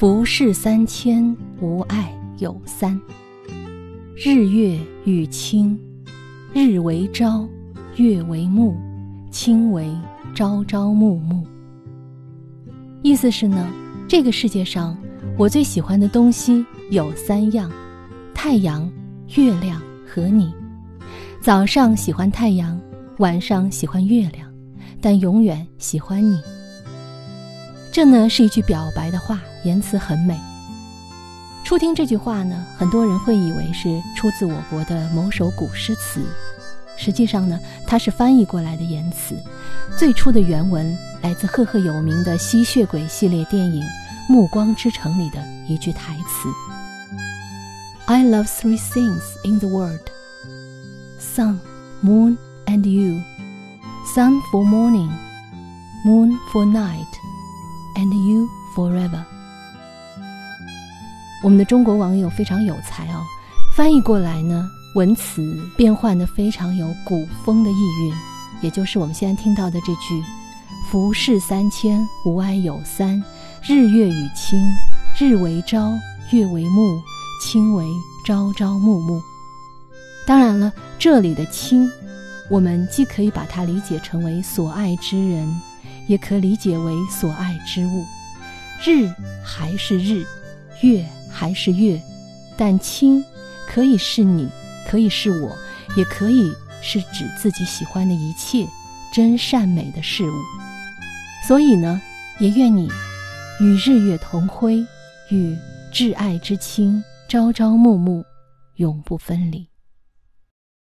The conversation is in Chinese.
浮世三千，无爱有三。日月与卿，日为朝，月为暮，卿为朝朝暮暮。意思是呢，这个世界上我最喜欢的东西有三样：太阳、月亮和你。早上喜欢太阳，晚上喜欢月亮，但永远喜欢你。这呢是一句表白的话，言辞很美。初听这句话呢，很多人会以为是出自我国的某首古诗词，实际上呢，它是翻译过来的言辞。最初的原文来自赫赫有名的吸血鬼系列电影《暮光之城》里的一句台词：“I love three things in the world: sun, moon, and you. Sun for morning, moon for night.” And you forever。我们的中国网友非常有才哦，翻译过来呢，文词变换的非常有古风的意蕴，也就是我们现在听到的这句“浮世三千，无爱有三，日月与卿，日为朝，月为暮，卿为朝朝暮暮”。当然了，这里的“卿”，我们既可以把它理解成为所爱之人。也可理解为所爱之物，日还是日，月还是月，但清可以是你，可以是我，也可以是指自己喜欢的一切真善美的事物。所以呢，也愿你与日月同辉，与挚爱之亲朝朝暮暮，永不分离。